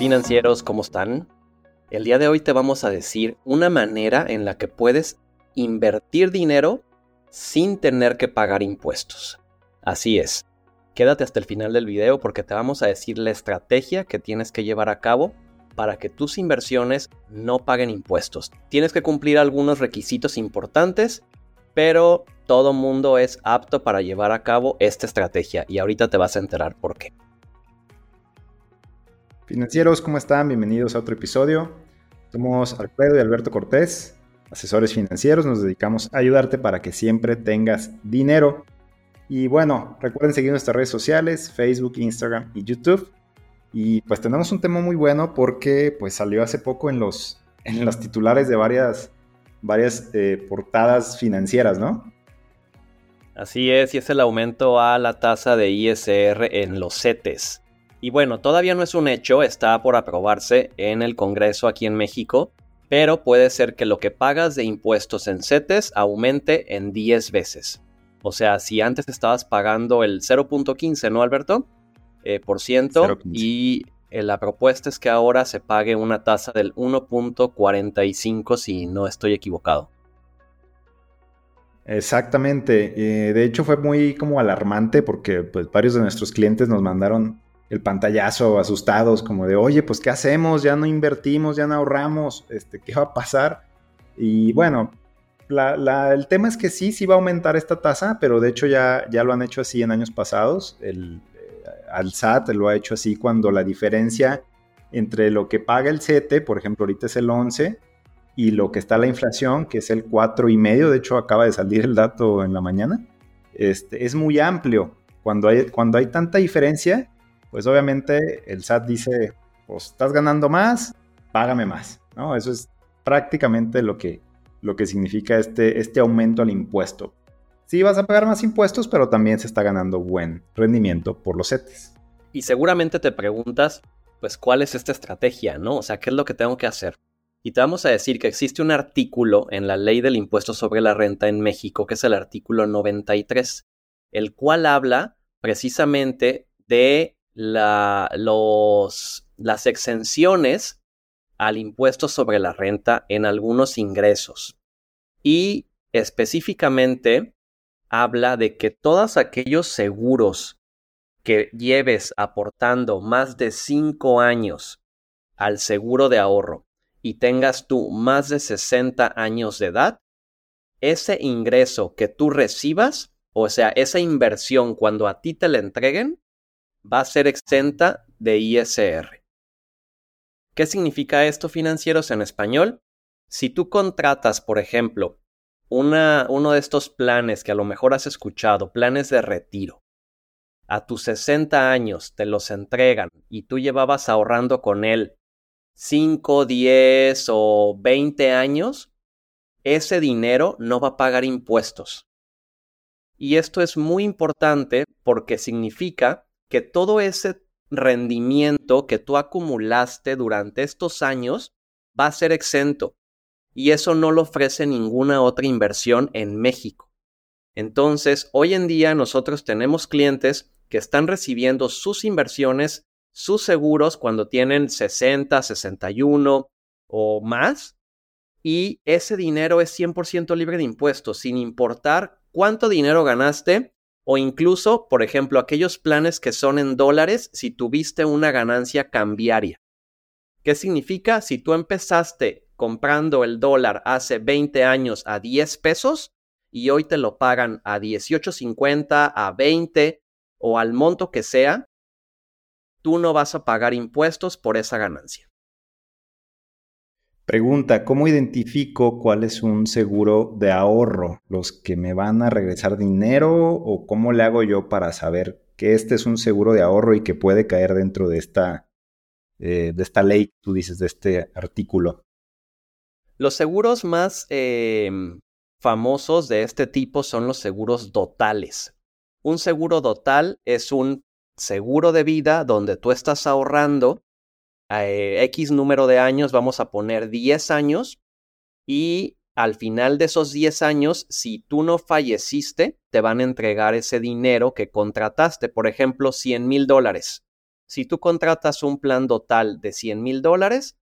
financieros, ¿cómo están? El día de hoy te vamos a decir una manera en la que puedes invertir dinero sin tener que pagar impuestos. Así es. Quédate hasta el final del video porque te vamos a decir la estrategia que tienes que llevar a cabo para que tus inversiones no paguen impuestos. Tienes que cumplir algunos requisitos importantes, pero todo mundo es apto para llevar a cabo esta estrategia y ahorita te vas a enterar por qué. Financieros, ¿cómo están? Bienvenidos a otro episodio. Somos Alfredo y Alberto Cortés, asesores financieros. Nos dedicamos a ayudarte para que siempre tengas dinero. Y bueno, recuerden seguir nuestras redes sociales, Facebook, Instagram y YouTube. Y pues tenemos un tema muy bueno porque pues salió hace poco en los, en los titulares de varias, varias eh, portadas financieras, ¿no? Así es, y es el aumento a la tasa de ISR en los CETES. Y bueno, todavía no es un hecho, está por aprobarse en el Congreso aquí en México, pero puede ser que lo que pagas de impuestos en CETES aumente en 10 veces. O sea, si antes estabas pagando el 0.15, ¿no, Alberto? Eh, por ciento, y eh, la propuesta es que ahora se pague una tasa del 1.45 si no estoy equivocado. Exactamente. Eh, de hecho fue muy como alarmante porque pues, varios de nuestros clientes nos mandaron el pantallazo asustados, como de, oye, pues ¿qué hacemos? Ya no invertimos, ya no ahorramos, este, ¿qué va a pasar? Y bueno, el tema es que sí, sí va a aumentar esta tasa, pero de hecho ya, ya lo han hecho así en años pasados. El, eh, lo ha hecho así cuando la diferencia entre lo que paga el CETE, por ejemplo, ahorita es el 11, y lo que está la inflación, que es el 4,5, de hecho acaba de salir el dato en la mañana, este, es muy amplio. Cuando hay, cuando hay tanta diferencia, pues obviamente el SAT dice, pues estás ganando más, págame más, ¿no? Eso es prácticamente lo que, lo que significa este, este aumento al impuesto. Sí vas a pagar más impuestos, pero también se está ganando buen rendimiento por los CETES. Y seguramente te preguntas, pues, ¿cuál es esta estrategia, no? O sea, ¿qué es lo que tengo que hacer? Y te vamos a decir que existe un artículo en la ley del impuesto sobre la renta en México, que es el artículo 93, el cual habla precisamente de las exenciones al impuesto sobre la renta en algunos ingresos. Y específicamente habla de que todos aquellos seguros que lleves aportando más de 5 años al seguro de ahorro y tengas tú más de 60 años de edad, ese ingreso que tú recibas, o sea, esa inversión cuando a ti te la entreguen, va a ser exenta de ISR. ¿Qué significa esto financieros en español? Si tú contratas, por ejemplo, una, uno de estos planes que a lo mejor has escuchado, planes de retiro, a tus 60 años te los entregan y tú llevabas ahorrando con él 5, 10 o 20 años, ese dinero no va a pagar impuestos. Y esto es muy importante porque significa que todo ese rendimiento que tú acumulaste durante estos años va a ser exento. Y eso no lo ofrece ninguna otra inversión en México. Entonces, hoy en día nosotros tenemos clientes que están recibiendo sus inversiones, sus seguros cuando tienen 60, 61 o más. Y ese dinero es 100% libre de impuestos, sin importar cuánto dinero ganaste o incluso, por ejemplo, aquellos planes que son en dólares si tuviste una ganancia cambiaria. ¿Qué significa? Si tú empezaste comprando el dólar hace 20 años a 10 pesos y hoy te lo pagan a 18.50, a 20 o al monto que sea, tú no vas a pagar impuestos por esa ganancia. Pregunta, ¿cómo identifico cuál es un seguro de ahorro? ¿Los que me van a regresar dinero o cómo le hago yo para saber que este es un seguro de ahorro y que puede caer dentro de esta, eh, de esta ley, tú dices, de este artículo? Los seguros más em, famosos de este tipo son los seguros dotales. Un seguro dotal es un seguro de vida donde tú estás ahorrando eh, X número de años, vamos a poner 10 años, y al final de esos 10 años, si tú no falleciste, te van a entregar ese dinero que contrataste, por ejemplo, 100 mil dólares. si tú contratas un plan total de 100 mil dólares,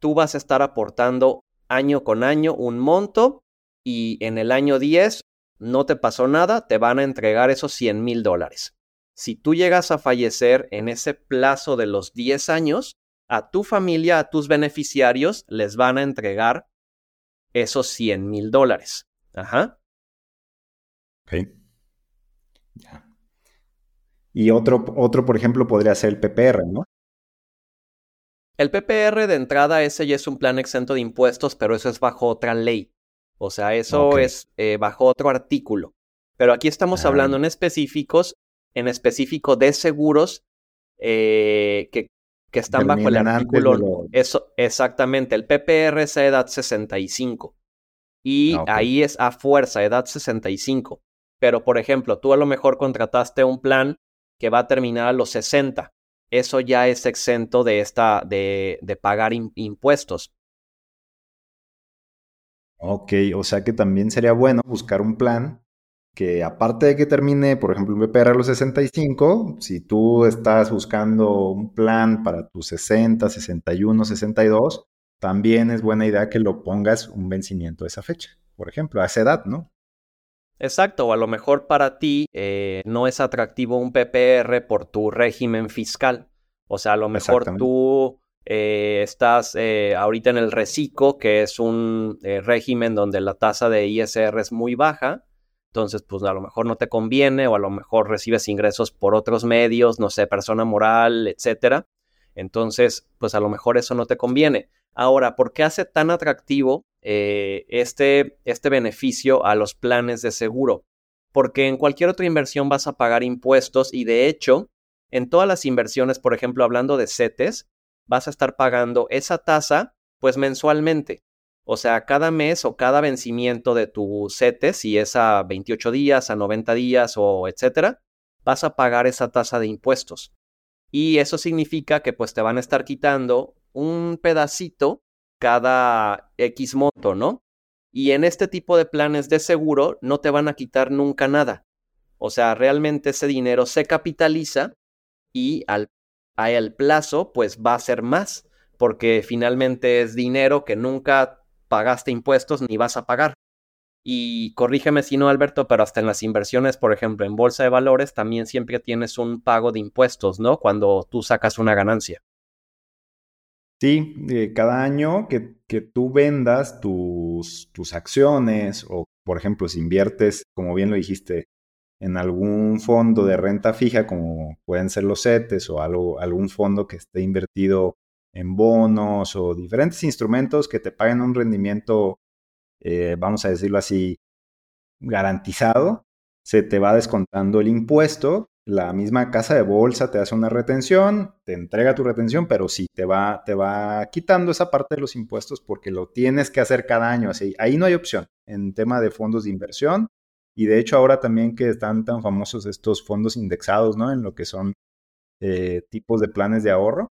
tú vas a estar aportando año con año un monto y en el año 10 no te pasó nada, te van a entregar esos 100 mil dólares. Si tú llegas a fallecer en ese plazo de los 10 años, a tu familia, a tus beneficiarios, les van a entregar esos 100 mil dólares. Ajá. Ok. Ya. Y otro, otro, por ejemplo, podría ser el PPR, ¿no? El PPR de entrada, ese ya es un plan exento de impuestos, pero eso es bajo otra ley. O sea, eso es eh, bajo otro artículo. Pero aquí estamos ah. hablando en específicos, en específico de seguros eh, que que están bajo el artículo. Eso, exactamente, el PPR es a edad 65. Y ah, ahí es a fuerza, edad 65. Pero, por ejemplo, tú a lo mejor contrataste un plan que va a terminar a los 60. Eso ya es exento de esta, de, de pagar impuestos. Ok, o sea que también sería bueno buscar un plan que aparte de que termine, por ejemplo, un BPR a los 65, si tú estás buscando un plan para tus 60, 61, 62, también es buena idea que lo pongas un vencimiento a esa fecha, por ejemplo, a esa edad, ¿no? Exacto, o a lo mejor para ti eh, no es atractivo un PPR por tu régimen fiscal. O sea, a lo mejor tú eh, estás eh, ahorita en el RECICO, que es un régimen donde la tasa de ISR es muy baja, entonces, pues a lo mejor no te conviene o a lo mejor recibes ingresos por otros medios, no sé, persona moral, etcétera. Entonces, pues a lo mejor eso no te conviene. Ahora, ¿por qué hace tan atractivo eh, este, este beneficio a los planes de seguro? Porque en cualquier otra inversión vas a pagar impuestos y de hecho, en todas las inversiones, por ejemplo, hablando de CETES, vas a estar pagando esa tasa pues mensualmente. O sea, cada mes o cada vencimiento de tu CETES, si es a 28 días, a 90 días o etcétera, vas a pagar esa tasa de impuestos. Y eso significa que pues te van a estar quitando un pedacito cada X monto, ¿no? Y en este tipo de planes de seguro no te van a quitar nunca nada. O sea, realmente ese dinero se capitaliza y al, al plazo pues va a ser más, porque finalmente es dinero que nunca pagaste impuestos ni vas a pagar. Y corrígeme si no, Alberto, pero hasta en las inversiones, por ejemplo, en bolsa de valores, también siempre tienes un pago de impuestos, ¿no? Cuando tú sacas una ganancia. Sí, eh, cada año que, que tú vendas tus, tus, acciones o, por ejemplo, si inviertes, como bien lo dijiste, en algún fondo de renta fija, como pueden ser los CETES o algo, algún fondo que esté invertido en bonos o diferentes instrumentos que te paguen un rendimiento, eh, vamos a decirlo así, garantizado, se te va descontando el impuesto. La misma casa de bolsa te hace una retención, te entrega tu retención, pero sí te va, te va quitando esa parte de los impuestos porque lo tienes que hacer cada año. Así, ahí no hay opción en tema de fondos de inversión. Y de hecho ahora también que están tan famosos estos fondos indexados, ¿no? En lo que son eh, tipos de planes de ahorro,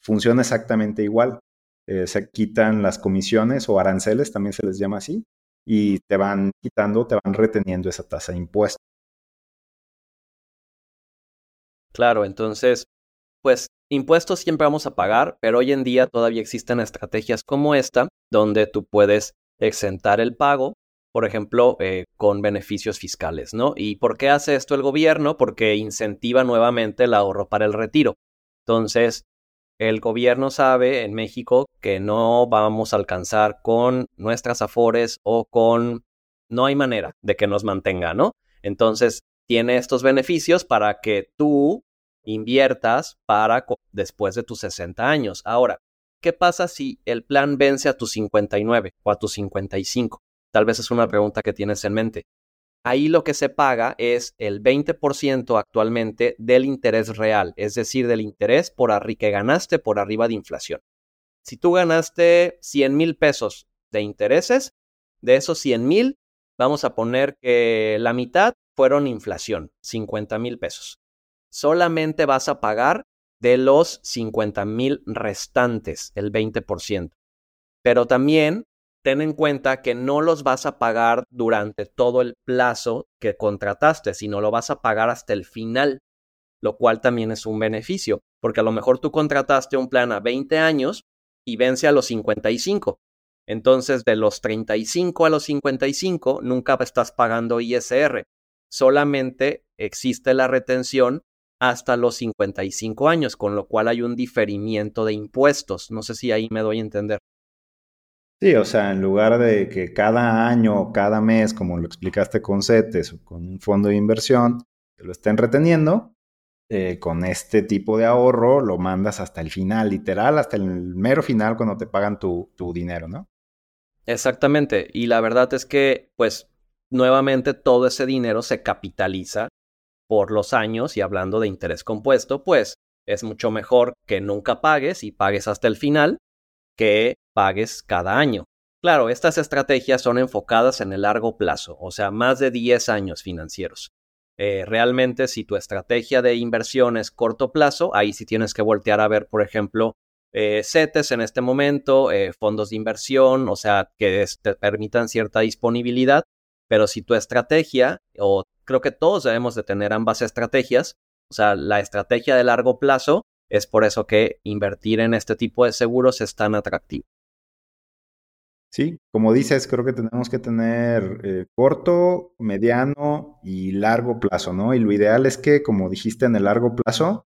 funciona exactamente igual. Eh, se quitan las comisiones o aranceles, también se les llama así, y te van quitando, te van reteniendo esa tasa de impuesto. Claro, entonces, pues impuestos siempre vamos a pagar, pero hoy en día todavía existen estrategias como esta, donde tú puedes exentar el pago, por ejemplo, eh, con beneficios fiscales, ¿no? ¿Y por qué hace esto el gobierno? Porque incentiva nuevamente el ahorro para el retiro. Entonces, el gobierno sabe en México que no vamos a alcanzar con nuestras afores o con... No hay manera de que nos mantenga, ¿no? Entonces, tiene estos beneficios para que tú inviertas para después de tus 60 años. Ahora, ¿qué pasa si el plan vence a tus 59 o a tus 55? Tal vez es una pregunta que tienes en mente. Ahí lo que se paga es el 20% actualmente del interés real, es decir, del interés por que ganaste por arriba de inflación. Si tú ganaste 100 mil pesos de intereses, de esos 100 mil, vamos a poner que la mitad fueron inflación, 50 mil pesos. Solamente vas a pagar de los 50 mil restantes, el 20%. Pero también ten en cuenta que no los vas a pagar durante todo el plazo que contrataste, sino lo vas a pagar hasta el final. lo cual también es un beneficio, porque a lo mejor tú contrataste un plan a 20 años y vence a los 55. Entonces, de los 35 a los 55, nunca estás pagando ISR. Solamente existe la retención hasta los 55 años, con lo cual hay un diferimiento de impuestos. No sé si ahí me doy a entender. Sí, o sea, en lugar de que cada año o cada mes, como lo explicaste con CETES o con un fondo de inversión, lo estén reteniendo, eh, con este tipo de ahorro lo mandas hasta el final, literal, hasta el mero final cuando te pagan tu, tu dinero, ¿no? Exactamente. Y la verdad es que, pues, nuevamente todo ese dinero se capitaliza por los años y hablando de interés compuesto, pues es mucho mejor que nunca pagues y pagues hasta el final que pagues cada año. Claro, estas estrategias son enfocadas en el largo plazo, o sea, más de 10 años financieros. Eh, realmente, si tu estrategia de inversión es corto plazo, ahí sí tienes que voltear a ver, por ejemplo, eh, CETES en este momento, eh, fondos de inversión, o sea, que te permitan cierta disponibilidad. Pero si tu estrategia, o creo que todos debemos de tener ambas estrategias, o sea, la estrategia de largo plazo, es por eso que invertir en este tipo de seguros es tan atractivo. Sí, como dices, creo que tenemos que tener eh, corto, mediano y largo plazo, ¿no? Y lo ideal es que, como dijiste, en el largo plazo,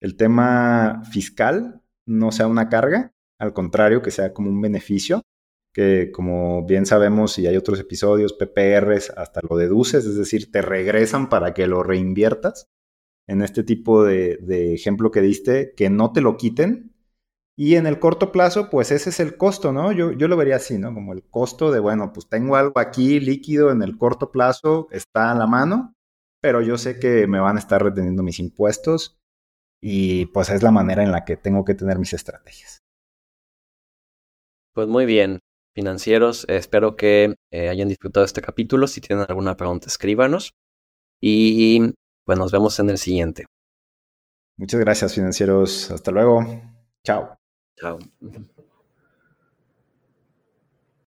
el tema fiscal no sea una carga, al contrario, que sea como un beneficio, que como bien sabemos y hay otros episodios, PPRs hasta lo deduces, es decir, te regresan para que lo reinviertas. En este tipo de, de ejemplo que diste, que no te lo quiten, y en el corto plazo, pues ese es el costo, ¿no? Yo, yo lo vería así, ¿no? Como el costo de, bueno, pues tengo algo aquí líquido en el corto plazo, está a la mano, pero yo sé que me van a estar reteniendo mis impuestos y pues es la manera en la que tengo que tener mis estrategias. Pues muy bien, financieros, espero que eh, hayan disfrutado este capítulo. Si tienen alguna pregunta, escríbanos y pues nos vemos en el siguiente. Muchas gracias, financieros. Hasta luego. Chao. So.